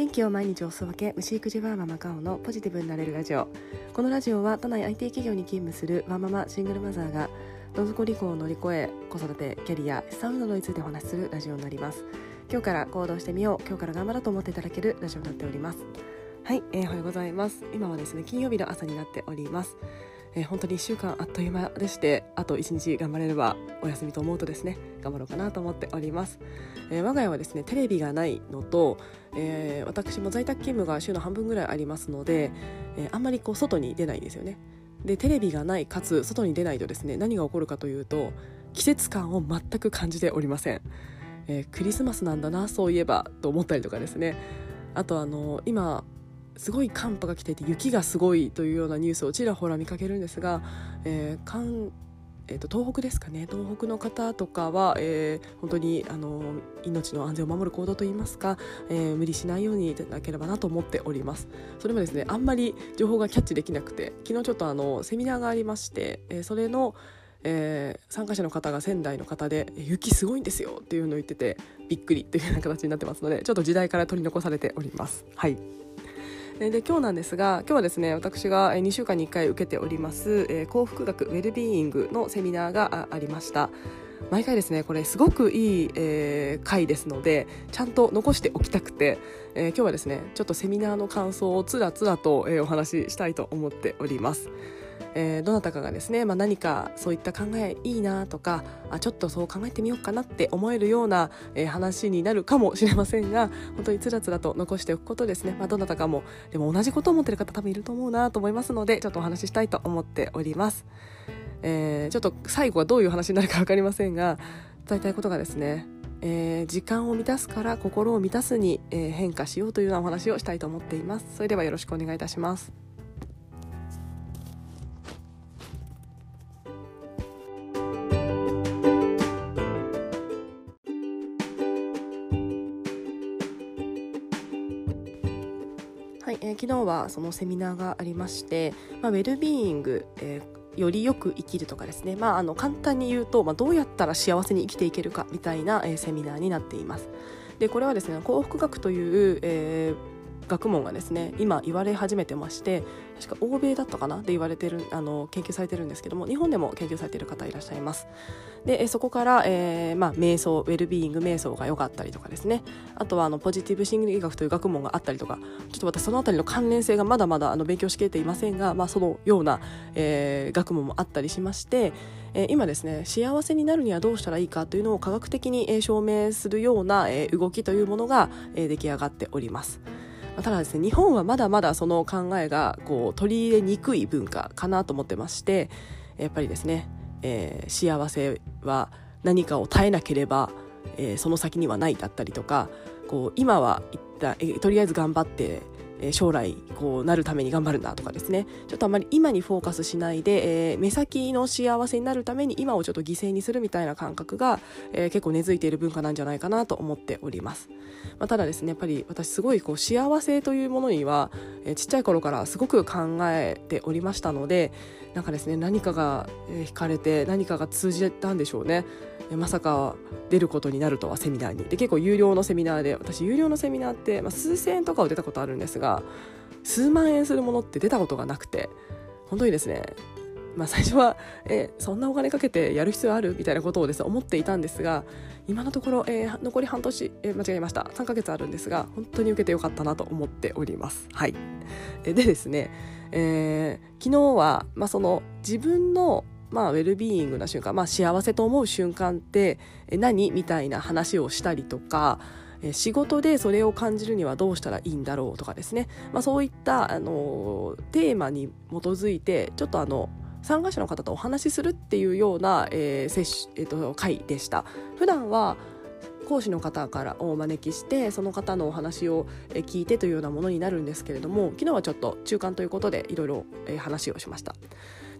元気を毎日おす分け牛育児ワーママカオのポジティブになれるラジオ。このラジオは都内 IT 企業に勤務するワーママシングルマザーがどん底離婚を乗り越え子育てキャリア資産などについてお話しするラジオになります。今日から行動してみよう今日から頑張ろうと思っていただけるラジオになっております。はい、えー、おはようございます。今はですね金曜日の朝になっております。えー、本当に1週間あっという間でしてあと1日頑張れればお休みと思うとですね頑張ろうかなと思っております、えー、我が家はですねテレビがないのと、えー、私も在宅勤務が週の半分ぐらいありますので、えあんまりこう外に出ないんですよね。でテレビがないかつ外に出ないとですね何が起こるかというと季節感を全く感じておりません、えクリスマスなんだなそういえばと思ったりとかですね。あとあの今すごい寒波が来ていて雪がすごいというようなニュースをちらほら見かけるんですが、えー、関えーと、東北ですかね。東北の方とかは、えー、本当にあの命の安全を守る行動といいますか、えー、無理しないようにいただければなと思っております。それもですねあんまり情報がキャッチできなくて昨日ちょっとあのセミナーがありまして、えー、それのえー、参加者の方が仙台の方で「雪すごいんですよ」っていうのを言っててびっくりというような形になってますのでちょっと時代から取り残されております。はい。で今日なんですが今日はですね私が2週間に1回受けております、えー、幸福学ウェルビーイングのセミナーがありました。毎回ですねこれすごくいい、えー、回ですのでちゃんと残しておきたくて、えー、今日はですねちょっとセミナーの感想をつらつらと、えー、お話ししたいと思っております。えー、どなたかがですね、まあ、何かそういった考えいいなとかあちょっとそう考えてみようかなって思えるような、えー、話になるかもしれませんが本当につらつらと残しておくことですね、まあ、どなたかもでも同じことを思ってる方多分いると思うなと思いますのでちょっとお話ししたいと思っております、えー、ちょっと最後はどういう話になるか分かりませんが伝えたいことがですねえー、時間を満たすから心を満たすに、え、変化しようというようなお話をしたいと思っています。それではよろしくお願いいたします。はい、えー、昨日はそのセミナーがありまして、まあ、ウェルビーイング、えー、よりよく生きるとかですね、まあ、あの簡単に言うと、まあ、どうやったら幸せに生きていけるかみたいな、えー、セミナーになっています。でこれはですね幸福学という、え、学問がですね今言われ始めてまして確か欧米だったかな？で言われてるあの研究されてるんですけども日本でも研究されてる方いらっしゃいます。でそこから、えーまあ、瞑想ウェルビーイング瞑想が良かったりとかですね。あとはあのポジティブ心理学という学問があったりとかちょっと私その辺りの関連性がまだまだあの勉強しきれていませんが、まあ、そのような、えー、学問もあったりしましてえ今ですね幸せになるにはどうしたらいいかというのを科学的に証明するような動きというものが出来上がっております。ただですね日本はまだまだその考えがこう取り入れにくい文化かなと思ってましてやっぱりですね、えー、幸せは何かを耐えなければ、えー、その先にはないだったりとかこう今は一旦、えとりあえず頑張ってえ将来こうなるために頑張るんだとかですね。ちょっとあまり今にフォーカスしないで、えー、目先の幸せになるために今をちょっと犠牲にするみたいな感覚が、えー、結構根付いている文化なんじゃないかなと思っております、まあ、ただですねやっぱり私すごいこう幸せというものには、えー、ちっちゃい頃からすごく考えておりましたのでなんかですね何かが惹かれて何かが通じたんでしょうね。まさか出ることになるとはセミナーに。で結構有料のセミナーで私有料のセミナーって、まあ、数千円とかを出たことあるんですが数万円するものって出たことがなくて本当にですねまあ、最初は、えそんなお金かけてやる必要あるみたいなことをです、ね、思っていたんですが今のところ、えー、残り半年、えー、間違えました。3ヶ月あるんですが本当に受けてよかったなと思っております。はい、でですね、えー、昨日は、まあ、その自分のまあ、ウェルビーイングな瞬間、まあ、幸せと思う瞬間って何みたいな話をしたりとか仕事でそれを感じるにはどうしたらいいんだろうとかですね、まあ、そういったあのテーマに基づいてちょっとあの参加者の方とお話しするっていうような、えーえーと、会でした。普段は講師の方からお招きしてその方のお話を聞いてというようなものになるんですけれども昨日はちょっと中間ということでいろいろ話をしました。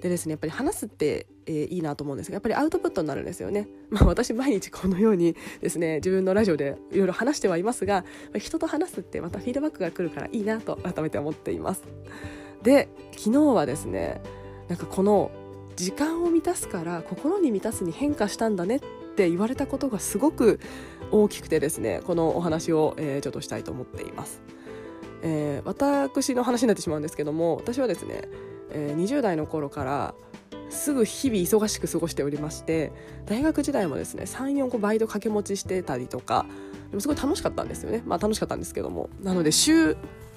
でですねやっぱり話すって、えー、いいなと思うんですがやっぱりアウトプットになるんですよね。まあ、私毎日このように ですね自分のラジオでいろいろ話してはいますが人と話すってまたフィードバックが来るからいいなと改めて思っています。で昨日はですねなんかこの時間を満たすから心に満たすに変化したんだねって言われたことがすごく大きくてですねこのお話を、えー、ちょっとしたいと思っています。えー、私の話になってしまうんですけども私はですね、えー、20代の頃からすぐ日々忙しく過ごしておりまして大学時代もですね34個バイト掛け持ちしてたりとかでもすごい楽しかったんですよね。まあ楽しかったんですけども。なので週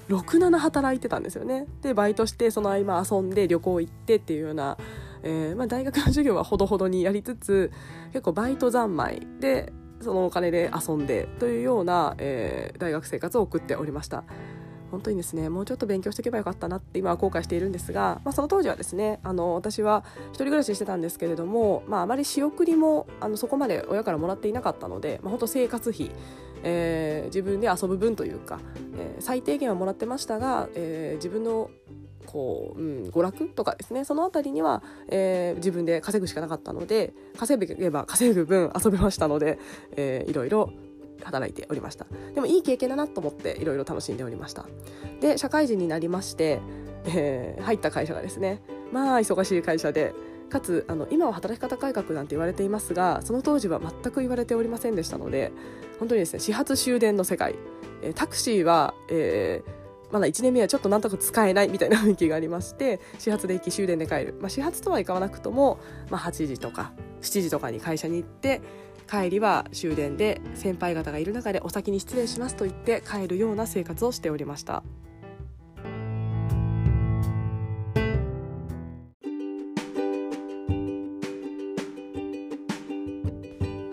67働いてたんですよね。でバイトしてその合間遊んで旅行行ってっていうような、えーまあ、大学の授業はほどほどにやりつつ結構バイト三昧でそのお金で遊んでというような、えー、大学生活を送っておりました。本当にですねもうちょっと勉強しておけばよかったなって今は後悔しているんですが、まあ、その当時はですねあの私は一人暮らししてたんですけれども、まあ、あまり仕送りもあのそこまで親からもらっていなかったので、まあ、本当生活費えー、自分で遊ぶ分というか、えー、最低限はもらってましたが、えー、自分のこう、うん、娯楽とかですねその辺りには、えー、自分で稼ぐしかなかったので稼げば稼ぐ分遊べましたので、えー、いろいろ働いておりました。でもいい経験だなと思っていろいろ楽しんでおりました。で社会人になりまして、えー、入った会社がですねまあ忙しい会社でかつあの今は働き方改革なんて言われていますがその当時は全く言われておりませんでしたので本当にですね始発終電の世界、えー、タクシーは、えーまだ1年目はちょっとなんとか使えないみたいな雰囲気がありまして始発で行き終電で帰る、まあ、始発とはいかなくとも、まあ、8時とか7時とかに会社に行って帰りは終電で先輩方がいる中でお先に失礼しますと言って帰るような生活をしておりました。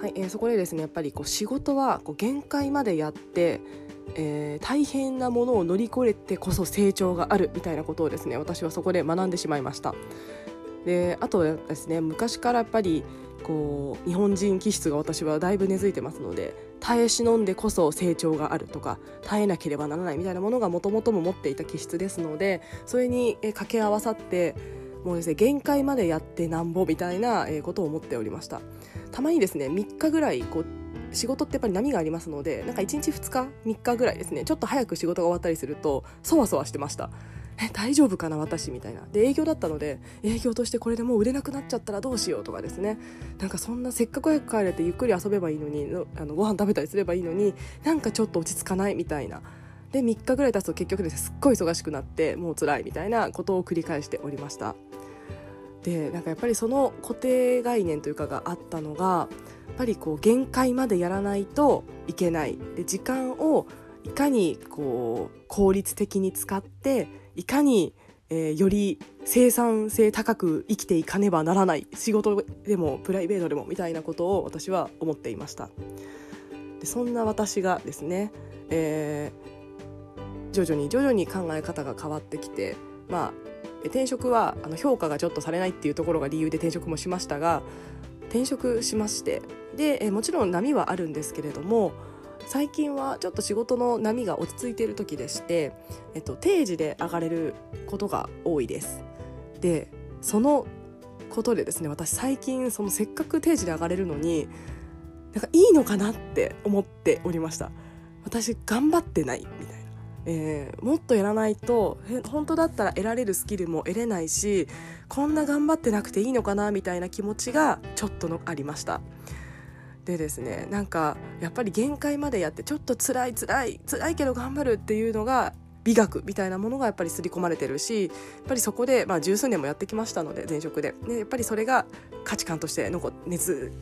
はいえー、そこでですねやっぱりこう仕事はこう限界までやって、えー、大変なものを乗り越えてこそ成長があるみたいなことをですね私はそこで学んでしまいました。であとですね昔からやっぱりこう日本人気質が私はだいぶ根付いてますので耐え忍んでこそ成長があるとか耐えなければならないみたいなものがもともとも持っていた気質ですのでそれに掛け合わさってもうですね限界までやってなんぼみたいなことを思っておりました。たまにですね3日ぐらいこう仕事ってやっぱり波がありますのでなんか1日2日3日ぐらいですねちょっと早く仕事が終わったりするとそわそわしてました。え大丈夫かな私みたいな。で営業だったので営業としてこれでもう売れなくなっちゃったらどうしようとかですね。なんかそんなせっかく早く帰れてゆっくり遊べばいいのにあのご飯食べたりすればいいのになんかちょっと落ち着かないみたいな。で3日ぐらい経つと結局ですすっごい忙しくなってもう辛いみたいなことを繰り返しておりました。でなんかやっぱりその固定概念というかがあったのがやっぱりこう限界までやらないといけない。で時間をいかにこう効率的に使っていかに、えー、より生産性高く生きていかねばならない仕事でもプライベートでもみたいなことを私は思っていました。でそんな私がですね、えー、徐々に徐々に考え方が変わってきてまあ転職はあの評価がちょっとされないっていうところが理由で転職もしましたが転職しましてで、えもちろん波はあるんですけれども最近はちょっと仕事の波が落ち着いている時でして、えっと、定時で上がれることが多いです。でそのことでですね私最近そのせっかく定時で上がれるのになんかいいのかなって思っておりました。私頑張ってないみたいな、えー、もっとやらないと本当だったら得られるスキルも得れないしこんな頑張ってなくていいのかなみたいな気持ちがちょっとのありました。でですねなんかやっぱり限界までやってちょっと辛い辛い辛いけど頑張るっていうのが美学みたいなものがやっぱり刷り込まれてるしやっぱりそこで、まあ、十数年もやってきましたので前職ででやっぱりそれが価値観として残根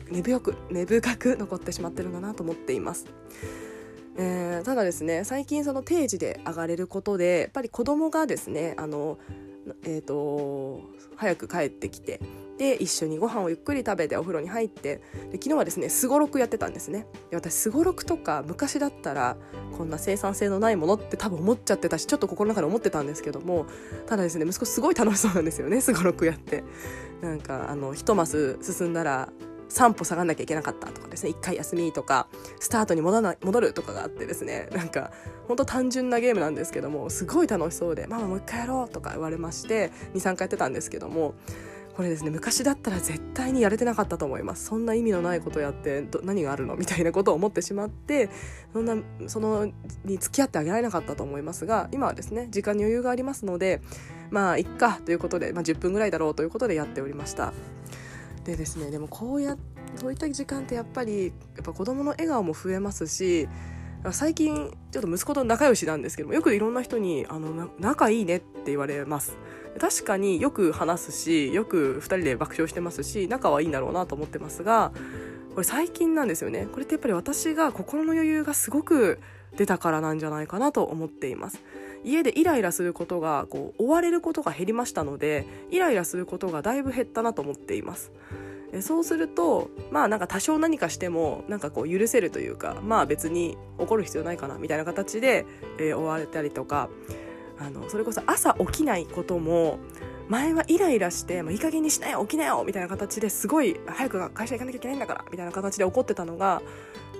根強く根深く残ってしまってるんだなと思っています。えー、ただですね最近その定時で上がれることでやっぱり子供がですねあの、えーと早く帰ってきてで一緒にご飯をゆっくり食べてお風呂に入ってで昨日はですねすごろくやってたんですね。で私すごろくとか昔だったらこんな生産性のないものって多分思っちゃってたしちょっと心の中で思ってたんですけどもただですね息子すごい楽しそうなんですよね すごろくやって。なんかあの一マス進んだら3歩下がんなきゃいけなかったとかですね1回休みとかスタートに戻ら戻るとかがあってですねなんかほんと単純なゲームなんですけどもすごい楽しそうで「ママもう一回やろう」とか言われまして23回やってたんですけどもこれですね昔だったら絶対にやれてなかったと思います。そんな意味のないことやって何があるの？みたいなことを思ってしまってそんなそのに付き合ってあげられなかったと思いますが今はですね時間に余裕がありますのでまあいっかということで、まあ、10分ぐらいだろうということでやっておりました。でですねでもこうやそういった時間ってやっぱりやっぱ子供の笑顔も増えますし最近ちょっと息子と仲良しなんですけどもよくいろんな人にあの仲いいねって言われます。確かによく話すしよく2人で爆笑してますし仲はいいんだろうなと思ってますがこれ最近なんですよね。これってやっぱり私が心の余裕がすごく出たからなんじゃないかなと思っています。家でイライラすることがこう追われることが減りましたのでイライラすることがだいぶ減ったなと思っています。そうするとまあなんか多少何かしてもなんかこう許せるというかまあ別に怒る必要ないかなみたいな形で、えー、追われたりとかあのそれこそ朝起きないことも前はイライラして「もういい加減にしなよ起きなよ」みたいな形ですごい早く会社行かなきゃいけないんだからみたいな形で怒ってたのが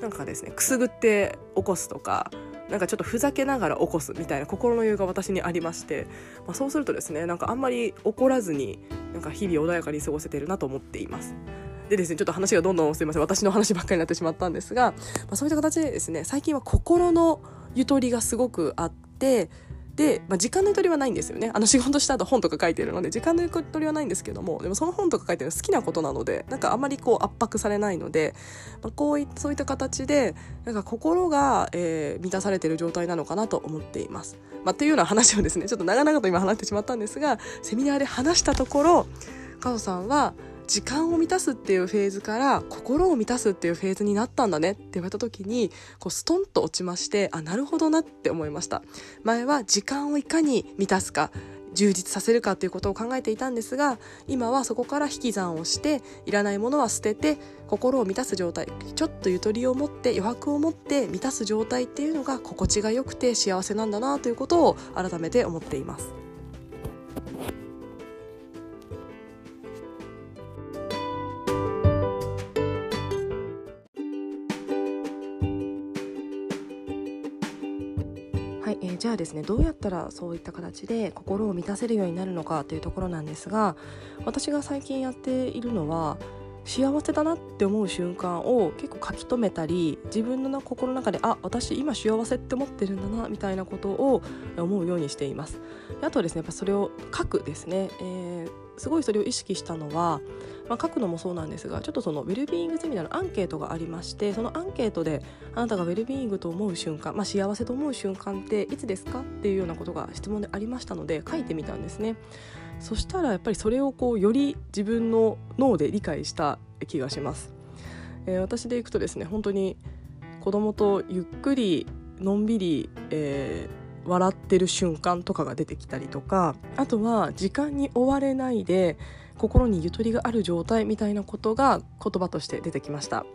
なんかですねくすぐって起こすとかなんかちょっとふざけながら起こすみたいな心の余裕が私にありまして、まあ、そうするとですねなんかあんまり怒らずになんか日々穏やかに過ごせてるなと思っています。でですねちょっと話がどんどんすいません私の話ばっかりになってしまったんですが、まあ、そういった形でですね最近は心のゆとりがすごくあってで、まあ、時間のゆとりはないんですよねあの仕事した後本とか書いてるので時間のゆとりはないんですけどもでもその本とか書いてるの好きなことなのでなんかあんまりこう圧迫されないので、まあ、こういそういった形でなんか心が、えー、満たされてる状態なのかなと思っています。まあ、というような話をですねちょっと長々と今話してしまったんですがセミナーで話したところ加藤さんは時間を満たすっていうフェーズから心を満たすっていうフェーズになったんだねって言われた時にこうストンと落ちましてあなるほどなって思いました前は時間をいかに満たすか充実させるかということを考えていたんですが今はそこから引き算をしていらないものは捨てて心を満たす状態ちょっとゆとりを持って余白を持って満たす状態っていうのが心地が良くて幸せなんだなということを改めて思っています。じゃあですねどうやったらそういった形で心を満たせるようになるのかというところなんですが私が最近やっているのは幸せだなって思う瞬間を結構書き留めたり自分の心の中であ私今幸せって思ってるんだなみたいなことを思うようにしています。あとですねやっぱそれを書くですね、えー、すごいそれを意識したのはまあ、書くのもそうなんですがちょっとそのウェルビーイングセミナーのアンケートがありましてそのアンケートであなたがウェルビーイングと思う瞬間、まあ、幸せと思う瞬間っていつですか？っていうようなことが質問でありましたので書いてみたんですね。そしたらやっぱりそれをこうより自分の脳で理解した気がします、えー、私でいくとですね本当に子供とゆっくりのんびり、えー、笑ってる瞬間とかが出てきたりとかあとは時間に追われないで心にゆとりがある状態みたいなことが言葉として出てきました。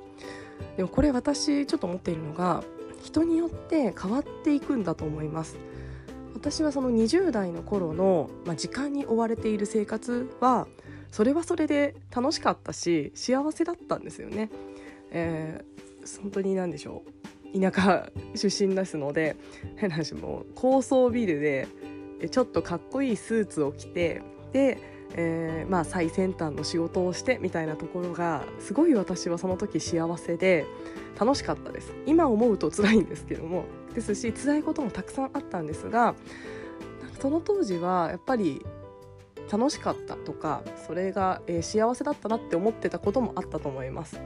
でもこれ私ちょっと思っているのが人によって変わっていくんだと思います。私はその20代の頃の、まあ、時間に追われている生活はそれはそれで楽しかったし幸せだったんですよね、えー、本当に何でしょう。田舎出身ですので変 な話も高層ビルでちょっとかっこいいスーツを着てでえー、まあ、最先端の仕事をしてみたいなところがすごい私はその時幸せで楽しかったです今思うと辛いんですけどもですし辛いこともたくさんあったんですがその当時はやっぱり楽しかったとかそれが、えー、幸せだったなって思ってたこともあったと思います。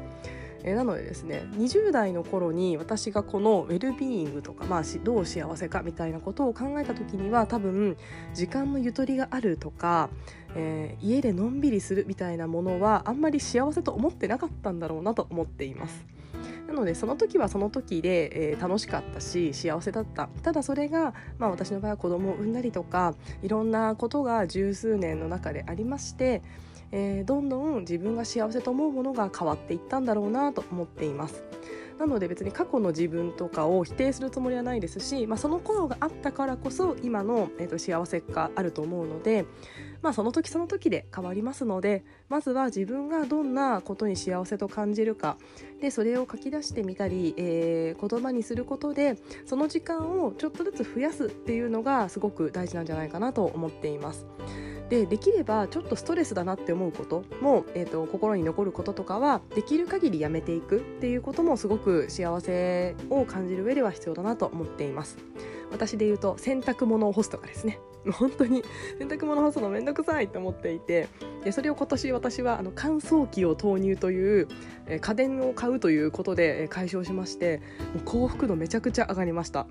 えー、なのでですね20代の頃に私がこのウェルビーイングとか、まあ、どう幸せかみたいなことを考えた時には多分時間のゆとりがあるとか、えー、家でのんびりするみたいなものはあんまり幸せと思ってなかったんだろうなと思っています。なのでその時はその時で、えー、楽しかったし幸せだったただそれが、まあ、私の場合は子供を産んだりとかいろんなことが十数年の中でありましてえー、どんどん自分が幸せと思うものが変わっていったんだろうなと思っています。なので別に過去の自分とかを否定するつもりはないですし、まあ、その頃があったからこそ今の、えー、と幸せがあると思うので、まあ、その時その時で変わりますのでまずは自分がどんなことに幸せと感じるかでそれを書き出してみたり、えー、言葉にすることでその時間をちょっとずつ増やすっていうのがすごく大事なんじゃないかなと思っています。でできればちょっとストレスだなって思うことも、えーと、心に残ることとかはできる限りやめていくっていうこともすごく幸せを感じる上では必要だなと思っています。私で言うと洗濯物を干すとかですね。本当に洗濯物干すのめんどくさいと思っていてでそれを今年私はあの乾燥機を投入という、家電を買うということで、解消しましてもう幸福度めちゃくちゃ上がりました。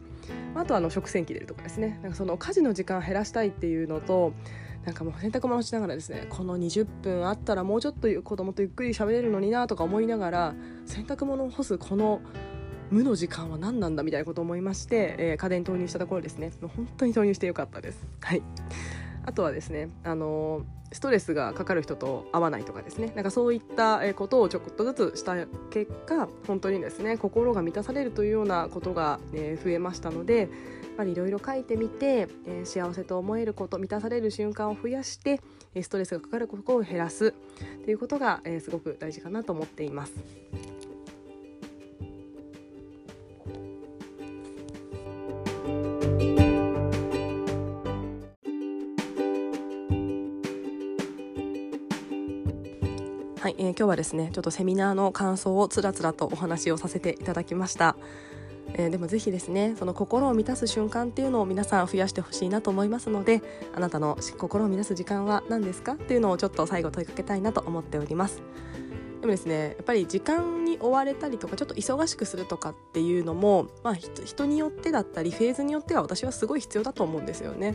あとはあの食洗機入れるとかですね。なんかその家事の時間減らしたいっていうのとなんかもう洗濯物しながらですねこの20分あったらもうちょっと子供とゆっくり喋れるのになとか思いながら洗濯物を干すこの無の時間は何なんだみたいなことを思いまして、えー、家電投入したところですね。本当に投入してよかったです。はい。あとはですね、あのストレスがかかる人と会わないとかですね。なんかそういったことをちょこっとずつした結果本当にですね心が満たされるというようなことが、増えましたのでぱりいろいろ書いてみて、えー、幸せと思えること満たされる瞬間を増やしてストレスがかかることを減らすということが、えー、すごく大事かなと思っています。はい、えー、今日はですねちょっとセミナーの感想をつらつらとお話をさせていただきました、えー、でもぜひですねその心を満たす瞬間っていうのを皆さん増やしてほしいなと思いますのであなたの心を満たす時間は何ですかっていうのをちょっと最後問いかけたいなと思っておりますでもですねやっぱり時間に追われたりとかちょっと忙しくするとかっていうのも、まあ、人によってだったりフェーズによっては私はすごい必要だと思うんですよね。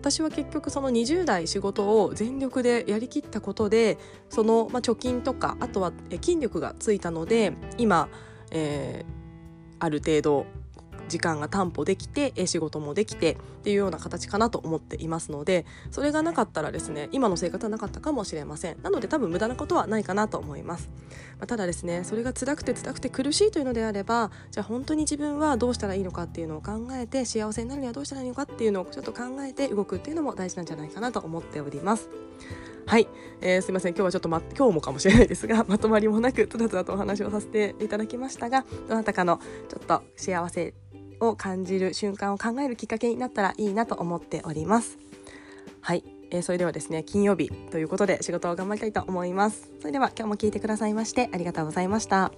私は結局その20代仕事を全力でやりきったことでその、まあ、貯金とかあとは筋力がついたので今、えー、ある程度時間が担保できて仕事もできてっていうような形かなと思っていますのでそれがなかったらですね今の生活はなかったかもしれません。なので多分無駄なことはないかなと思います、まあ、ただですねそれが辛くて辛くて苦しいというのであればじゃあ本当に自分はどうしたらいいのかっていうのを考えて幸せになるにはどうしたらいいのかっていうのをちょっと考えて動くっていうのも大事なんじゃないかなと思っております。はい、えー、すいません。今日はちょっと、ま、今日もかもしれないですが まとまりもなくつらつらとお話をさせていただきましたがどなたかのちょっと幸せを感じる瞬間を考えるきっかけになったらいいなと思っております。はい、えー、それではですね金曜日ということで仕事を頑張りたいと思います。それでは今日も聞いてくださいましてありがとうございました。